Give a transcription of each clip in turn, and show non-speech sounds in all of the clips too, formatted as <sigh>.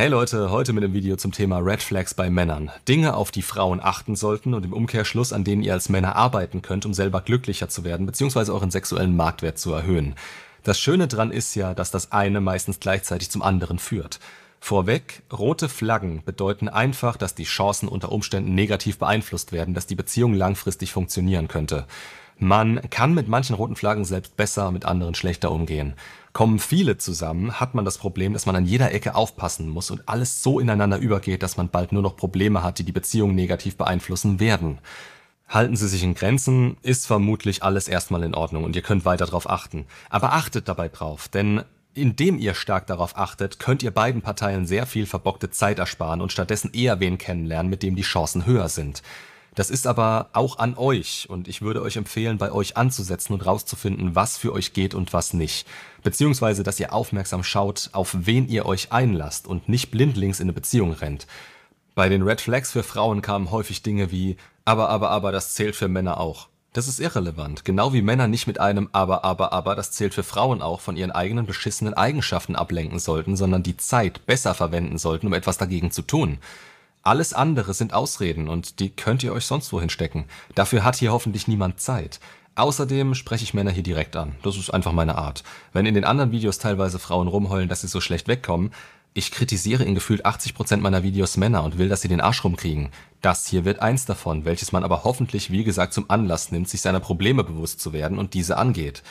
Hey Leute, heute mit dem Video zum Thema Red Flags bei Männern. Dinge, auf die Frauen achten sollten und im Umkehrschluss, an denen ihr als Männer arbeiten könnt, um selber glücklicher zu werden bzw. euren sexuellen Marktwert zu erhöhen. Das Schöne dran ist ja, dass das eine meistens gleichzeitig zum anderen führt. Vorweg, rote Flaggen bedeuten einfach, dass die Chancen unter Umständen negativ beeinflusst werden, dass die Beziehung langfristig funktionieren könnte. Man kann mit manchen roten Flaggen selbst besser, mit anderen schlechter umgehen. Kommen viele zusammen, hat man das Problem, dass man an jeder Ecke aufpassen muss und alles so ineinander übergeht, dass man bald nur noch Probleme hat, die die Beziehung negativ beeinflussen werden. Halten Sie sich in Grenzen, ist vermutlich alles erstmal in Ordnung und ihr könnt weiter darauf achten. Aber achtet dabei drauf, denn indem ihr stark darauf achtet, könnt ihr beiden Parteien sehr viel verbockte Zeit ersparen und stattdessen eher wen kennenlernen, mit dem die Chancen höher sind. Das ist aber auch an euch und ich würde euch empfehlen, bei euch anzusetzen und rauszufinden, was für euch geht und was nicht. Beziehungsweise, dass ihr aufmerksam schaut, auf wen ihr euch einlasst und nicht blindlings in eine Beziehung rennt. Bei den Red Flags für Frauen kamen häufig Dinge wie aber, aber, aber, das zählt für Männer auch. Das ist irrelevant, genau wie Männer nicht mit einem aber, aber, aber, das zählt für Frauen auch, von ihren eigenen beschissenen Eigenschaften ablenken sollten, sondern die Zeit besser verwenden sollten, um etwas dagegen zu tun. Alles andere sind Ausreden und die könnt ihr euch sonst wohin stecken. Dafür hat hier hoffentlich niemand Zeit. Außerdem spreche ich Männer hier direkt an. Das ist einfach meine Art. Wenn in den anderen Videos teilweise Frauen rumheulen, dass sie so schlecht wegkommen, ich kritisiere in gefühlt 80% meiner Videos Männer und will, dass sie den Arsch rumkriegen. Das hier wird eins davon, welches man aber hoffentlich, wie gesagt, zum Anlass nimmt, sich seiner Probleme bewusst zu werden und diese angeht.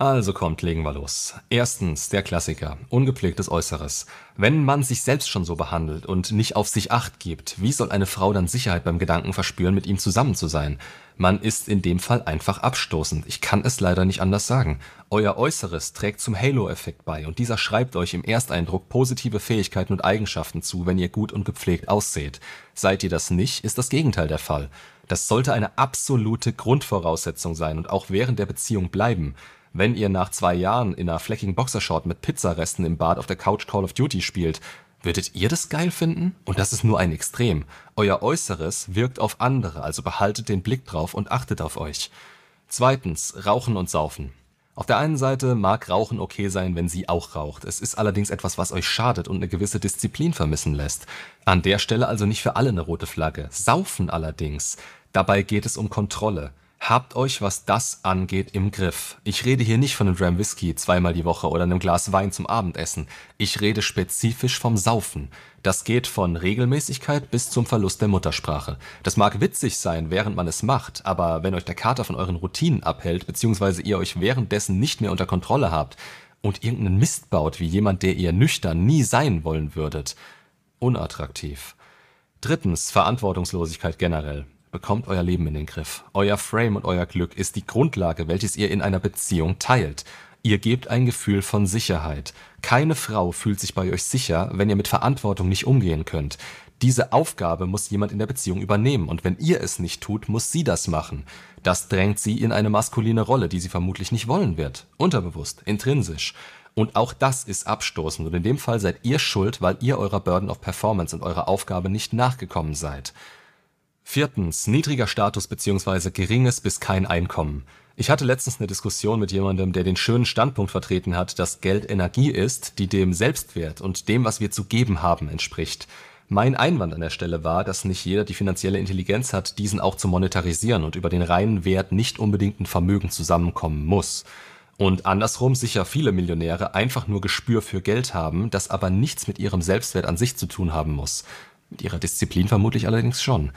Also kommt, legen wir los. Erstens, der Klassiker, ungepflegtes Äußeres. Wenn man sich selbst schon so behandelt und nicht auf sich acht gibt, wie soll eine Frau dann Sicherheit beim Gedanken verspüren, mit ihm zusammen zu sein? Man ist in dem Fall einfach abstoßend. Ich kann es leider nicht anders sagen. Euer Äußeres trägt zum Halo-Effekt bei und dieser schreibt euch im Ersteindruck positive Fähigkeiten und Eigenschaften zu, wenn ihr gut und gepflegt ausseht. Seid ihr das nicht, ist das Gegenteil der Fall. Das sollte eine absolute Grundvoraussetzung sein und auch während der Beziehung bleiben. Wenn ihr nach zwei Jahren in einer fleckigen Boxershort mit Pizzaresten im Bad auf der Couch Call of Duty spielt, würdet ihr das geil finden? Und das ist nur ein Extrem. Euer Äußeres wirkt auf andere, also behaltet den Blick drauf und achtet auf euch. Zweitens, Rauchen und Saufen. Auf der einen Seite mag Rauchen okay sein, wenn sie auch raucht. Es ist allerdings etwas, was euch schadet und eine gewisse Disziplin vermissen lässt. An der Stelle also nicht für alle eine rote Flagge. Saufen allerdings. Dabei geht es um Kontrolle. Habt euch, was das angeht, im Griff. Ich rede hier nicht von einem Dram Whisky zweimal die Woche oder einem Glas Wein zum Abendessen. Ich rede spezifisch vom Saufen. Das geht von Regelmäßigkeit bis zum Verlust der Muttersprache. Das mag witzig sein, während man es macht, aber wenn euch der Kater von euren Routinen abhält, beziehungsweise ihr euch währenddessen nicht mehr unter Kontrolle habt und irgendeinen Mist baut, wie jemand, der ihr nüchtern nie sein wollen würdet, unattraktiv. Drittens, Verantwortungslosigkeit generell. Bekommt euer Leben in den Griff. Euer Frame und euer Glück ist die Grundlage, welches ihr in einer Beziehung teilt. Ihr gebt ein Gefühl von Sicherheit. Keine Frau fühlt sich bei euch sicher, wenn ihr mit Verantwortung nicht umgehen könnt. Diese Aufgabe muss jemand in der Beziehung übernehmen und wenn ihr es nicht tut, muss sie das machen. Das drängt sie in eine maskuline Rolle, die sie vermutlich nicht wollen wird. Unterbewusst, intrinsisch. Und auch das ist abstoßend und in dem Fall seid ihr schuld, weil ihr eurer Burden of Performance und eurer Aufgabe nicht nachgekommen seid. Viertens, niedriger Status bzw. geringes bis kein Einkommen. Ich hatte letztens eine Diskussion mit jemandem, der den schönen Standpunkt vertreten hat, dass Geld Energie ist, die dem Selbstwert und dem, was wir zu geben haben, entspricht. Mein Einwand an der Stelle war, dass nicht jeder die finanzielle Intelligenz hat, diesen auch zu monetarisieren und über den reinen Wert nicht unbedingt ein Vermögen zusammenkommen muss. Und andersrum sicher viele Millionäre einfach nur Gespür für Geld haben, das aber nichts mit ihrem Selbstwert an sich zu tun haben muss. Mit ihrer Disziplin vermutlich allerdings schon.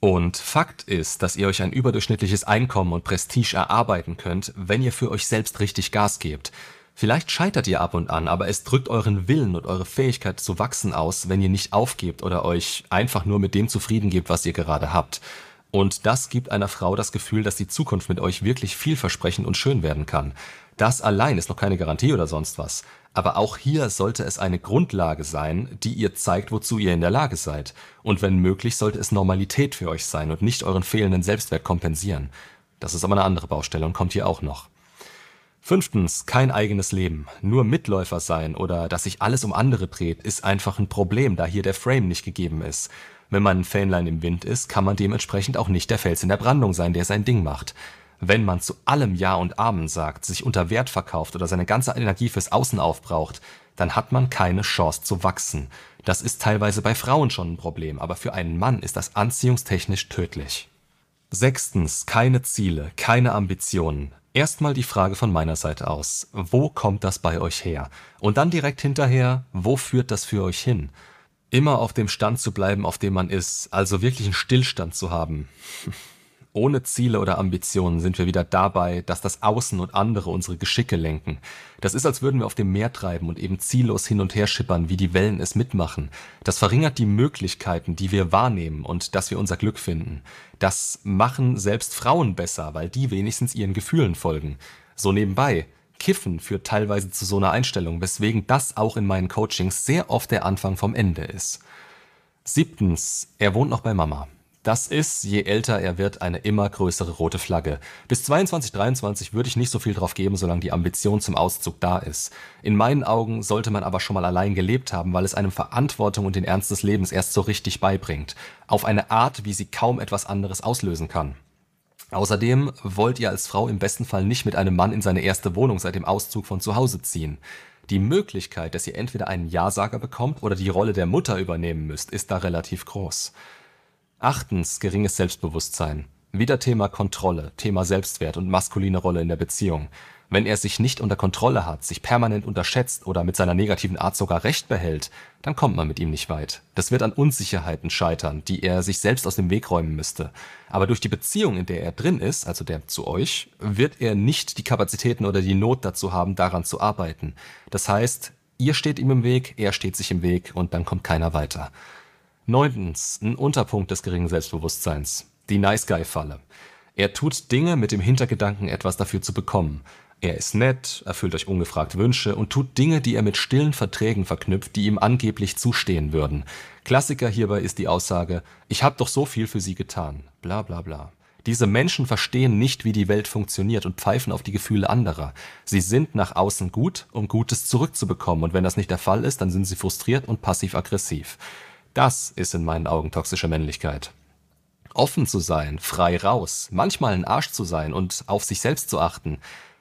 Und Fakt ist, dass ihr euch ein überdurchschnittliches Einkommen und Prestige erarbeiten könnt, wenn ihr für euch selbst richtig Gas gebt. Vielleicht scheitert ihr ab und an, aber es drückt euren Willen und eure Fähigkeit zu wachsen aus, wenn ihr nicht aufgebt oder euch einfach nur mit dem zufrieden gebt, was ihr gerade habt. Und das gibt einer Frau das Gefühl, dass die Zukunft mit euch wirklich vielversprechend und schön werden kann. Das allein ist noch keine Garantie oder sonst was. Aber auch hier sollte es eine Grundlage sein, die ihr zeigt, wozu ihr in der Lage seid. Und wenn möglich, sollte es Normalität für euch sein und nicht euren fehlenden Selbstwert kompensieren. Das ist aber eine andere Baustelle und kommt hier auch noch. Fünftens, kein eigenes Leben. Nur Mitläufer sein oder dass sich alles um andere dreht, ist einfach ein Problem, da hier der Frame nicht gegeben ist. Wenn man ein Fähnlein im Wind ist, kann man dementsprechend auch nicht der Fels in der Brandung sein, der sein Ding macht. Wenn man zu allem Ja und Amen sagt, sich unter Wert verkauft oder seine ganze Energie fürs Außen aufbraucht, dann hat man keine Chance zu wachsen. Das ist teilweise bei Frauen schon ein Problem, aber für einen Mann ist das anziehungstechnisch tödlich. Sechstens, keine Ziele, keine Ambitionen. Erstmal die Frage von meiner Seite aus. Wo kommt das bei euch her? Und dann direkt hinterher, wo führt das für euch hin? Immer auf dem Stand zu bleiben, auf dem man ist, also wirklich einen Stillstand zu haben. <laughs> Ohne Ziele oder Ambitionen sind wir wieder dabei, dass das Außen und andere unsere Geschicke lenken. Das ist, als würden wir auf dem Meer treiben und eben ziellos hin und her schippern, wie die Wellen es mitmachen. Das verringert die Möglichkeiten, die wir wahrnehmen und dass wir unser Glück finden. Das machen selbst Frauen besser, weil die wenigstens ihren Gefühlen folgen. So nebenbei. Kiffen führt teilweise zu so einer Einstellung, weswegen das auch in meinen Coachings sehr oft der Anfang vom Ende ist. Siebtens, er wohnt noch bei Mama. Das ist, je älter er wird, eine immer größere rote Flagge. Bis 22, 23 würde ich nicht so viel drauf geben, solange die Ambition zum Auszug da ist. In meinen Augen sollte man aber schon mal allein gelebt haben, weil es einem Verantwortung und den Ernst des Lebens erst so richtig beibringt. Auf eine Art, wie sie kaum etwas anderes auslösen kann. Außerdem wollt ihr als Frau im besten Fall nicht mit einem Mann in seine erste Wohnung seit dem Auszug von zu Hause ziehen. Die Möglichkeit, dass ihr entweder einen Ja-Sager bekommt oder die Rolle der Mutter übernehmen müsst, ist da relativ groß. Achtens, geringes Selbstbewusstsein. Wieder Thema Kontrolle, Thema Selbstwert und maskuline Rolle in der Beziehung. Wenn er sich nicht unter Kontrolle hat, sich permanent unterschätzt oder mit seiner negativen Art sogar Recht behält, dann kommt man mit ihm nicht weit. Das wird an Unsicherheiten scheitern, die er sich selbst aus dem Weg räumen müsste. Aber durch die Beziehung, in der er drin ist, also der zu euch, wird er nicht die Kapazitäten oder die Not dazu haben, daran zu arbeiten. Das heißt, ihr steht ihm im Weg, er steht sich im Weg und dann kommt keiner weiter. Neuntens, ein Unterpunkt des geringen Selbstbewusstseins, die Nice-Guy-Falle. Er tut Dinge mit dem Hintergedanken, etwas dafür zu bekommen. Er ist nett, erfüllt euch ungefragt Wünsche und tut Dinge, die er mit stillen Verträgen verknüpft, die ihm angeblich zustehen würden. Klassiker hierbei ist die Aussage, ich hab doch so viel für sie getan, bla bla bla. Diese Menschen verstehen nicht, wie die Welt funktioniert und pfeifen auf die Gefühle anderer. Sie sind nach außen gut, um Gutes zurückzubekommen, und wenn das nicht der Fall ist, dann sind sie frustriert und passiv-aggressiv. Das ist in meinen Augen toxische Männlichkeit. Offen zu sein, frei raus, manchmal ein Arsch zu sein und auf sich selbst zu achten,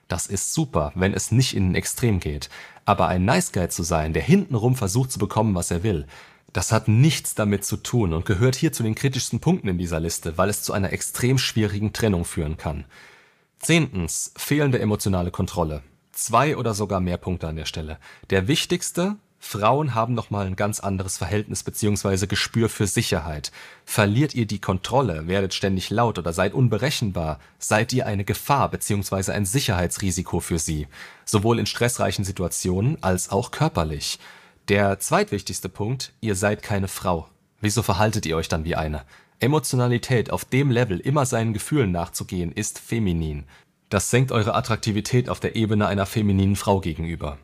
das ist super, wenn es nicht in ein Extrem geht. Aber ein Nice Guy zu sein, der hintenrum versucht zu bekommen, was er will, das hat nichts damit zu tun und gehört hier zu den kritischsten Punkten in dieser Liste, weil es zu einer extrem schwierigen Trennung führen kann. Zehntens, fehlende emotionale Kontrolle. Zwei oder sogar mehr Punkte an der Stelle. Der wichtigste, Frauen haben nochmal ein ganz anderes Verhältnis bzw. Gespür für Sicherheit. Verliert ihr die Kontrolle, werdet ständig laut oder seid unberechenbar, seid ihr eine Gefahr bzw. ein Sicherheitsrisiko für sie, sowohl in stressreichen Situationen als auch körperlich. Der zweitwichtigste Punkt, ihr seid keine Frau. Wieso verhaltet ihr euch dann wie eine? Emotionalität auf dem Level immer seinen Gefühlen nachzugehen, ist feminin. Das senkt eure Attraktivität auf der Ebene einer femininen Frau gegenüber.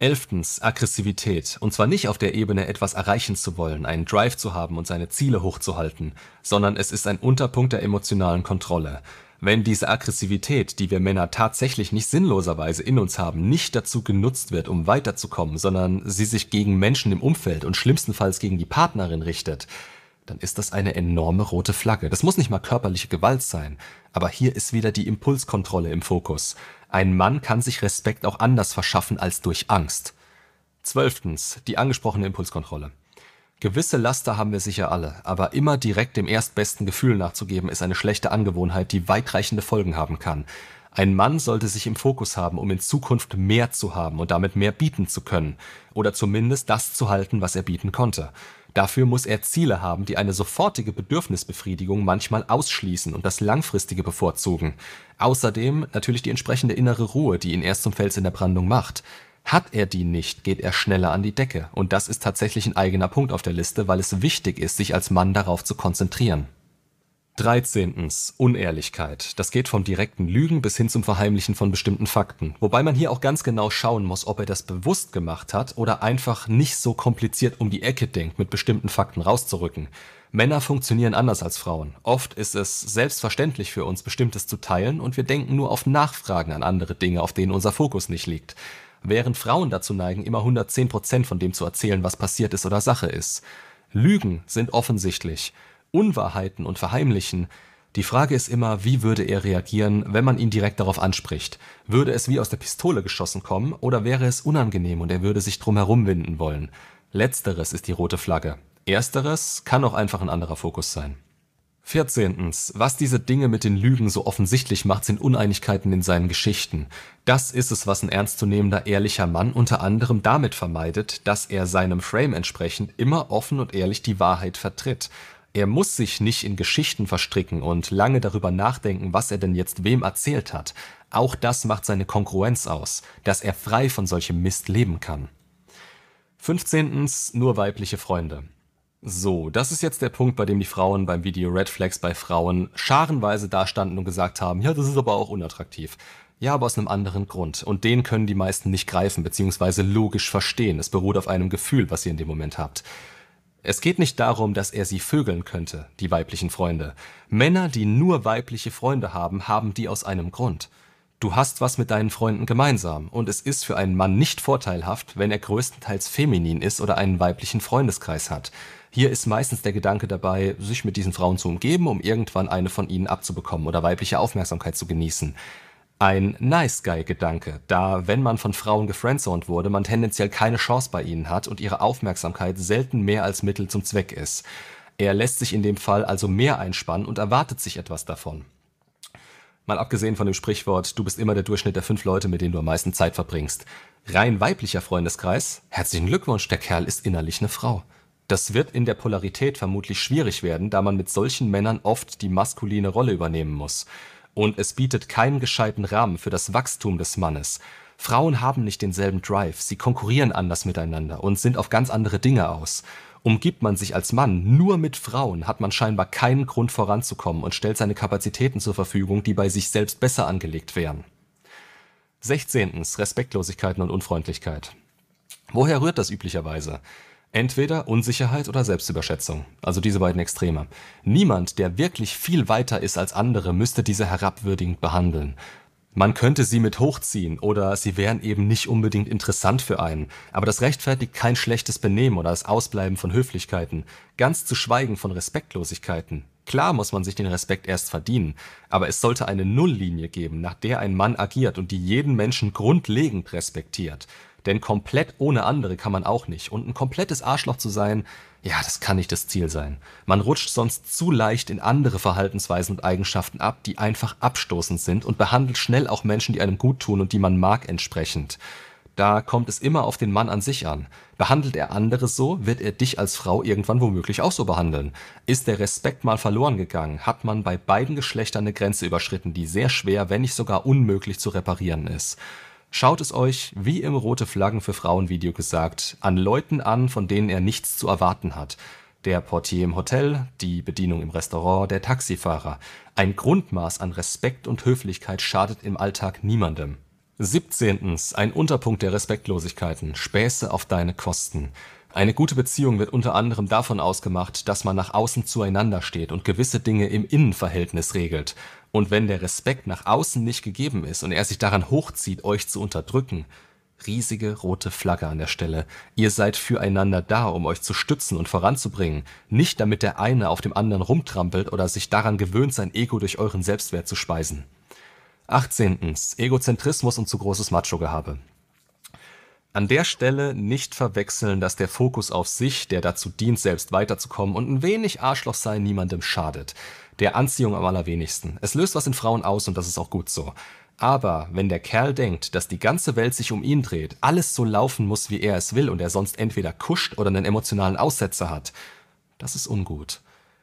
Elftens, Aggressivität. Und zwar nicht auf der Ebene, etwas erreichen zu wollen, einen Drive zu haben und seine Ziele hochzuhalten, sondern es ist ein Unterpunkt der emotionalen Kontrolle. Wenn diese Aggressivität, die wir Männer tatsächlich nicht sinnloserweise in uns haben, nicht dazu genutzt wird, um weiterzukommen, sondern sie sich gegen Menschen im Umfeld und schlimmstenfalls gegen die Partnerin richtet, dann ist das eine enorme rote Flagge. Das muss nicht mal körperliche Gewalt sein, aber hier ist wieder die Impulskontrolle im Fokus. Ein Mann kann sich Respekt auch anders verschaffen als durch Angst. Zwölftens, die angesprochene Impulskontrolle. Gewisse Laster haben wir sicher alle, aber immer direkt dem erstbesten Gefühl nachzugeben, ist eine schlechte Angewohnheit, die weitreichende Folgen haben kann. Ein Mann sollte sich im Fokus haben, um in Zukunft mehr zu haben und damit mehr bieten zu können, oder zumindest das zu halten, was er bieten konnte. Dafür muss er Ziele haben, die eine sofortige Bedürfnisbefriedigung manchmal ausschließen und das Langfristige bevorzugen. Außerdem natürlich die entsprechende innere Ruhe, die ihn erst zum Fels in der Brandung macht. Hat er die nicht, geht er schneller an die Decke. Und das ist tatsächlich ein eigener Punkt auf der Liste, weil es wichtig ist, sich als Mann darauf zu konzentrieren. 13. Unehrlichkeit. Das geht vom direkten Lügen bis hin zum Verheimlichen von bestimmten Fakten. Wobei man hier auch ganz genau schauen muss, ob er das bewusst gemacht hat oder einfach nicht so kompliziert um die Ecke denkt, mit bestimmten Fakten rauszurücken. Männer funktionieren anders als Frauen. Oft ist es selbstverständlich für uns, Bestimmtes zu teilen und wir denken nur auf Nachfragen an andere Dinge, auf denen unser Fokus nicht liegt. Während Frauen dazu neigen, immer 110% von dem zu erzählen, was passiert ist oder Sache ist. Lügen sind offensichtlich. Unwahrheiten und Verheimlichen, die Frage ist immer, wie würde er reagieren, wenn man ihn direkt darauf anspricht? Würde es wie aus der Pistole geschossen kommen oder wäre es unangenehm und er würde sich drum herum winden wollen? Letzteres ist die rote Flagge. Ersteres kann auch einfach ein anderer Fokus sein. 14. Was diese Dinge mit den Lügen so offensichtlich macht, sind Uneinigkeiten in seinen Geschichten. Das ist es, was ein ernstzunehmender, ehrlicher Mann unter anderem damit vermeidet, dass er seinem Frame entsprechend immer offen und ehrlich die Wahrheit vertritt. Er muss sich nicht in Geschichten verstricken und lange darüber nachdenken, was er denn jetzt wem erzählt hat. Auch das macht seine Kongruenz aus, dass er frei von solchem Mist leben kann. 15. Nur weibliche Freunde. So, das ist jetzt der Punkt, bei dem die Frauen beim Video Red Flags bei Frauen scharenweise dastanden und gesagt haben, ja, das ist aber auch unattraktiv. Ja, aber aus einem anderen Grund. Und den können die meisten nicht greifen bzw. logisch verstehen. Es beruht auf einem Gefühl, was ihr in dem Moment habt. Es geht nicht darum, dass er sie vögeln könnte, die weiblichen Freunde. Männer, die nur weibliche Freunde haben, haben die aus einem Grund. Du hast was mit deinen Freunden gemeinsam und es ist für einen Mann nicht vorteilhaft, wenn er größtenteils feminin ist oder einen weiblichen Freundeskreis hat. Hier ist meistens der Gedanke dabei, sich mit diesen Frauen zu umgeben, um irgendwann eine von ihnen abzubekommen oder weibliche Aufmerksamkeit zu genießen. Ein Nice-Guy-Gedanke, da, wenn man von Frauen gefriendzoned wurde, man tendenziell keine Chance bei ihnen hat und ihre Aufmerksamkeit selten mehr als Mittel zum Zweck ist. Er lässt sich in dem Fall also mehr einspannen und erwartet sich etwas davon. Mal abgesehen von dem Sprichwort, du bist immer der Durchschnitt der fünf Leute, mit denen du am meisten Zeit verbringst. Rein weiblicher Freundeskreis, herzlichen Glückwunsch, der Kerl ist innerlich eine Frau. Das wird in der Polarität vermutlich schwierig werden, da man mit solchen Männern oft die maskuline Rolle übernehmen muss. Und es bietet keinen gescheiten Rahmen für das Wachstum des Mannes. Frauen haben nicht denselben Drive, sie konkurrieren anders miteinander und sind auf ganz andere Dinge aus. Umgibt man sich als Mann nur mit Frauen, hat man scheinbar keinen Grund voranzukommen und stellt seine Kapazitäten zur Verfügung, die bei sich selbst besser angelegt wären. 16. Respektlosigkeiten und Unfreundlichkeit. Woher rührt das üblicherweise? Entweder Unsicherheit oder Selbstüberschätzung, also diese beiden Extreme. Niemand, der wirklich viel weiter ist als andere, müsste diese herabwürdigend behandeln. Man könnte sie mit hochziehen oder sie wären eben nicht unbedingt interessant für einen, aber das rechtfertigt kein schlechtes Benehmen oder das Ausbleiben von Höflichkeiten, ganz zu schweigen von Respektlosigkeiten. Klar muss man sich den Respekt erst verdienen, aber es sollte eine Nulllinie geben, nach der ein Mann agiert und die jeden Menschen grundlegend respektiert. Denn komplett ohne andere kann man auch nicht. Und ein komplettes Arschloch zu sein, ja, das kann nicht das Ziel sein. Man rutscht sonst zu leicht in andere Verhaltensweisen und Eigenschaften ab, die einfach abstoßend sind und behandelt schnell auch Menschen, die einem gut tun und die man mag, entsprechend. Da kommt es immer auf den Mann an sich an. Behandelt er andere so, wird er dich als Frau irgendwann womöglich auch so behandeln. Ist der Respekt mal verloren gegangen, hat man bei beiden Geschlechtern eine Grenze überschritten, die sehr schwer, wenn nicht sogar unmöglich zu reparieren ist. Schaut es euch, wie im Rote Flaggen für Frauen Video gesagt, an Leuten an, von denen er nichts zu erwarten hat. Der Portier im Hotel, die Bedienung im Restaurant, der Taxifahrer. Ein Grundmaß an Respekt und Höflichkeit schadet im Alltag niemandem. 17. Ein Unterpunkt der Respektlosigkeiten. Späße auf deine Kosten. Eine gute Beziehung wird unter anderem davon ausgemacht, dass man nach außen zueinander steht und gewisse Dinge im Innenverhältnis regelt. Und wenn der Respekt nach außen nicht gegeben ist und er sich daran hochzieht, euch zu unterdrücken, riesige rote Flagge an der Stelle. Ihr seid füreinander da, um euch zu stützen und voranzubringen, nicht damit der eine auf dem anderen rumtrampelt oder sich daran gewöhnt, sein Ego durch euren Selbstwert zu speisen. 18. Egozentrismus und zu großes Macho-Gehabe. An der Stelle nicht verwechseln, dass der Fokus auf sich, der dazu dient, selbst weiterzukommen und ein wenig Arschloch sein, niemandem schadet. Der Anziehung am allerwenigsten. Es löst was in Frauen aus und das ist auch gut so. Aber wenn der Kerl denkt, dass die ganze Welt sich um ihn dreht, alles so laufen muss, wie er es will und er sonst entweder kuscht oder einen emotionalen Aussetzer hat, das ist ungut.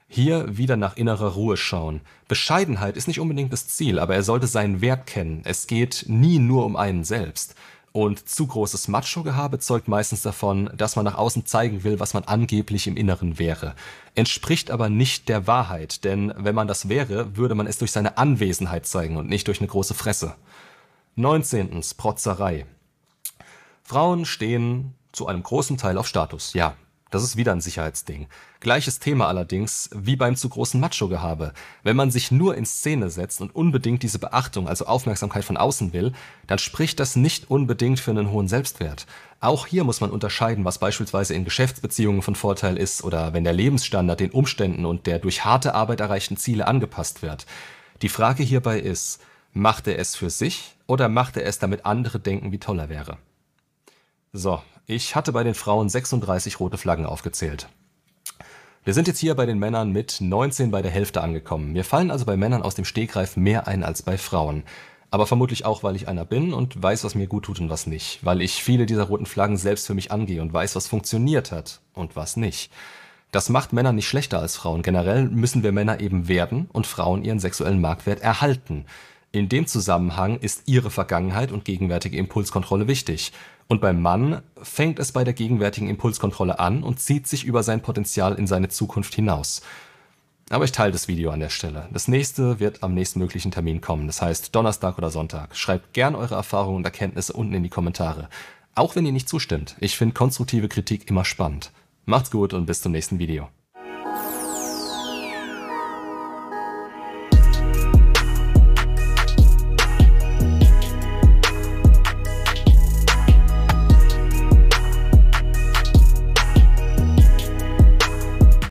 Hier wieder nach innerer Ruhe schauen. Bescheidenheit ist nicht unbedingt das Ziel, aber er sollte seinen Wert kennen. Es geht nie nur um einen selbst. Und zu großes Macho-Gehabe zeugt meistens davon, dass man nach außen zeigen will, was man angeblich im Inneren wäre. Entspricht aber nicht der Wahrheit, denn wenn man das wäre, würde man es durch seine Anwesenheit zeigen und nicht durch eine große Fresse. 19. Protzerei. Frauen stehen zu einem großen Teil auf Status, ja, das ist wieder ein Sicherheitsding. Gleiches Thema allerdings wie beim zu großen Macho-Gehabe. Wenn man sich nur in Szene setzt und unbedingt diese Beachtung, also Aufmerksamkeit von außen will, dann spricht das nicht unbedingt für einen hohen Selbstwert. Auch hier muss man unterscheiden, was beispielsweise in Geschäftsbeziehungen von Vorteil ist oder wenn der Lebensstandard den Umständen und der durch harte Arbeit erreichten Ziele angepasst wird. Die Frage hierbei ist, macht er es für sich oder macht er es, damit andere denken, wie toll er wäre? So, Ich hatte bei den Frauen 36 rote Flaggen aufgezählt. Wir sind jetzt hier bei den Männern mit 19 bei der Hälfte angekommen. Mir fallen also bei Männern aus dem Stegreif mehr ein als bei Frauen. Aber vermutlich auch, weil ich einer bin und weiß, was mir gut tut und was nicht. Weil ich viele dieser roten Flaggen selbst für mich angehe und weiß, was funktioniert hat und was nicht. Das macht Männer nicht schlechter als Frauen. Generell müssen wir Männer eben werden und Frauen ihren sexuellen Marktwert erhalten. In dem Zusammenhang ist ihre Vergangenheit und gegenwärtige Impulskontrolle wichtig. Und beim Mann fängt es bei der gegenwärtigen Impulskontrolle an und zieht sich über sein Potenzial in seine Zukunft hinaus. Aber ich teile das Video an der Stelle. Das nächste wird am nächstmöglichen Termin kommen, das heißt Donnerstag oder Sonntag. Schreibt gern eure Erfahrungen und Erkenntnisse unten in die Kommentare. Auch wenn ihr nicht zustimmt. Ich finde konstruktive Kritik immer spannend. Macht's gut und bis zum nächsten Video.